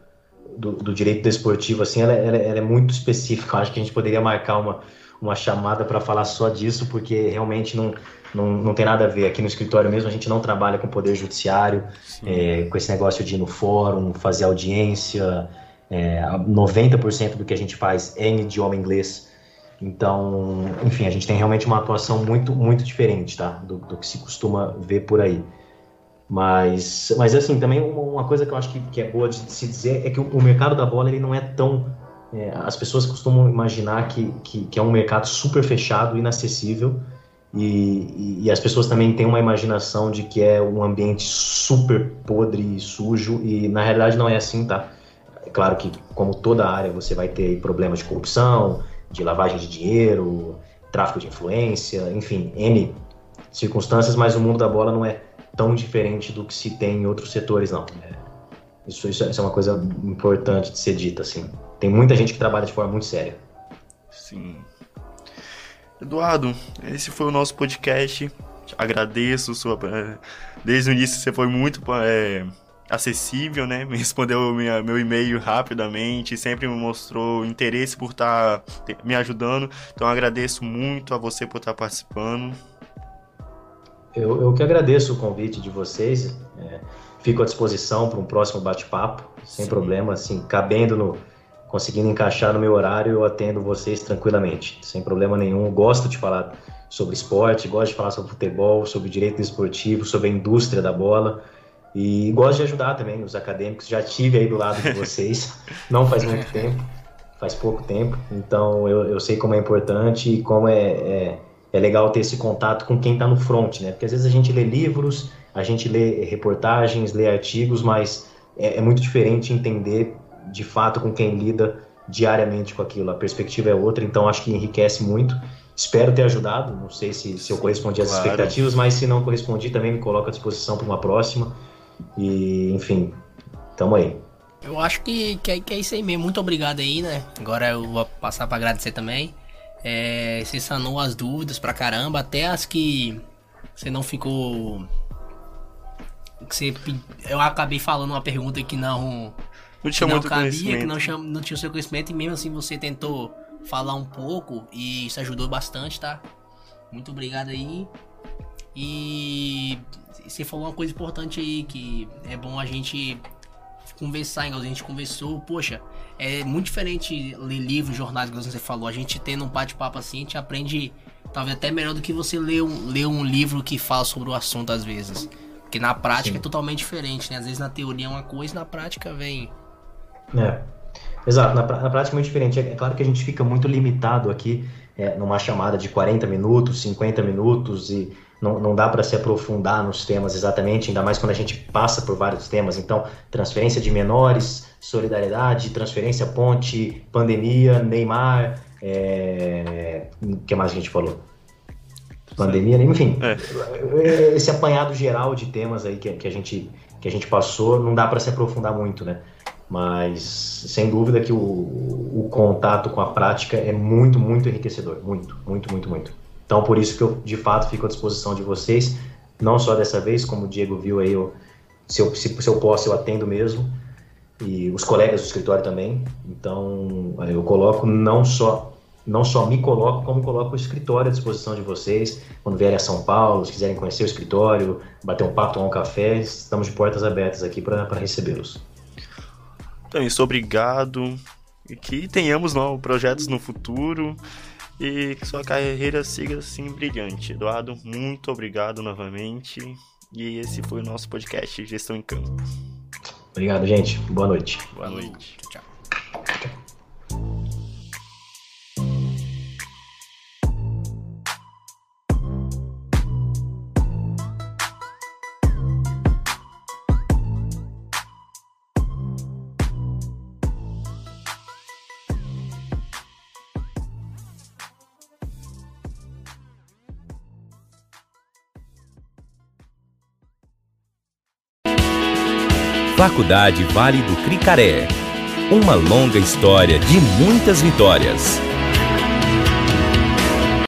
S4: do, do, direito desportivo, assim, ela, ela, ela, é muito específica. Eu acho que a gente poderia marcar uma, uma chamada para falar só disso, porque realmente não, não, não tem nada a ver. Aqui no escritório mesmo, a gente não trabalha com poder judiciário, é, com esse negócio de ir no fórum, fazer audiência. É, 90% do que a gente faz é em idioma inglês. Então, enfim, a gente tem realmente uma atuação muito, muito diferente, tá? Do, do que se costuma ver por aí. Mas, mas assim, também uma coisa que eu acho que, que é boa de se dizer é que o, o mercado da bola ele não é tão. É, as pessoas costumam imaginar que, que, que, é um mercado super fechado, inacessível, e, e, e, as pessoas também têm uma imaginação de que é um ambiente super podre e sujo, e na realidade não é assim, tá? É claro que, como toda área, você vai ter problemas de corrupção, de lavagem de dinheiro, tráfico de influência, enfim, N circunstâncias, mas o mundo da bola não é tão diferente do que se tem em outros setores, não. É, isso, isso, isso, é uma coisa importante de ser dita, assim. Tem muita gente que trabalha de forma muito séria.
S2: Sim. Eduardo, esse foi o nosso podcast. Agradeço sua. É, desde o início você foi muito é, acessível, né? Me *laughs* respondeu minha, meu e-mail rapidamente, sempre me mostrou interesse por estar tá me ajudando. Então agradeço muito a você por estar tá participando.
S4: Eu, eu que agradeço o convite de vocês. É, fico à disposição para um próximo bate-papo, sem Sim. problema, assim, cabendo no. Conseguindo encaixar no meu horário, eu atendo vocês tranquilamente, sem problema nenhum. Gosto de falar sobre esporte, gosto de falar sobre futebol, sobre direito esportivo, sobre a indústria da bola. E gosto de ajudar também os acadêmicos. Já tive aí do lado de vocês, *laughs* não faz muito tempo, faz pouco tempo. Então eu, eu sei como é importante e como é, é, é legal ter esse contato com quem está no front, né? Porque às vezes a gente lê livros, a gente lê reportagens, lê artigos, mas é, é muito diferente entender de fato com quem lida diariamente com aquilo. A perspectiva é outra, então acho que enriquece muito. Espero ter ajudado. Não sei se, se eu correspondi às claro. expectativas, mas se não correspondi, também me coloco à disposição para uma próxima. E, enfim, tamo aí.
S3: Eu acho que, que, é, que é isso aí mesmo. Muito obrigado aí, né? Agora eu vou passar para agradecer também. É, você sanou as dúvidas pra caramba, até as que você não ficou que você eu acabei falando uma pergunta que não
S2: não tinha
S3: não
S2: muito
S3: cabia, que não, cham, não tinha o seu conhecimento e mesmo assim você tentou falar um pouco e isso ajudou bastante, tá? Muito obrigado aí. E você falou uma coisa importante aí que é bom a gente conversar, igual a gente conversou, poxa, é muito diferente ler livros, jornais, igual você falou. A gente tendo um bate-papo assim, a gente aprende talvez até melhor do que você ler um, ler um livro que fala sobre o assunto às vezes. Porque na prática Sim. é totalmente diferente, né? Às vezes na teoria é uma coisa, na prática vem.
S4: É. Exato, na, na prática é muito diferente. É, é claro que a gente fica muito limitado aqui é, numa chamada de 40 minutos, 50 minutos e não, não dá para se aprofundar nos temas exatamente, ainda mais quando a gente passa por vários temas. Então, transferência de menores, solidariedade, transferência ponte, pandemia, Neymar, é... o que mais a gente falou? Pandemia, enfim, é. esse apanhado geral de temas aí que, que, a, gente, que a gente passou, não dá para se aprofundar muito, né? Mas, sem dúvida que o, o contato com a prática é muito, muito enriquecedor. Muito, muito, muito, muito. Então, por isso que eu, de fato, fico à disposição de vocês, não só dessa vez, como o Diego viu aí, eu, se, eu, se, se eu posso, eu atendo mesmo, e os colegas do escritório também. Então, eu coloco não só não só me coloco, como coloco o escritório à disposição de vocês. Quando vierem a São Paulo, se quiserem conhecer o escritório, bater um papo, tomar um café, estamos de portas abertas aqui para recebê-los.
S2: Então, isso, obrigado. E que tenhamos novos projetos no futuro e que sua carreira siga assim brilhante. Eduardo, muito obrigado novamente. E esse foi o nosso podcast Gestão em Campo.
S4: Obrigado, gente. Boa noite.
S2: Boa noite. Tchau.
S1: Faculdade Vale do Cricaré. Uma longa história de muitas vitórias.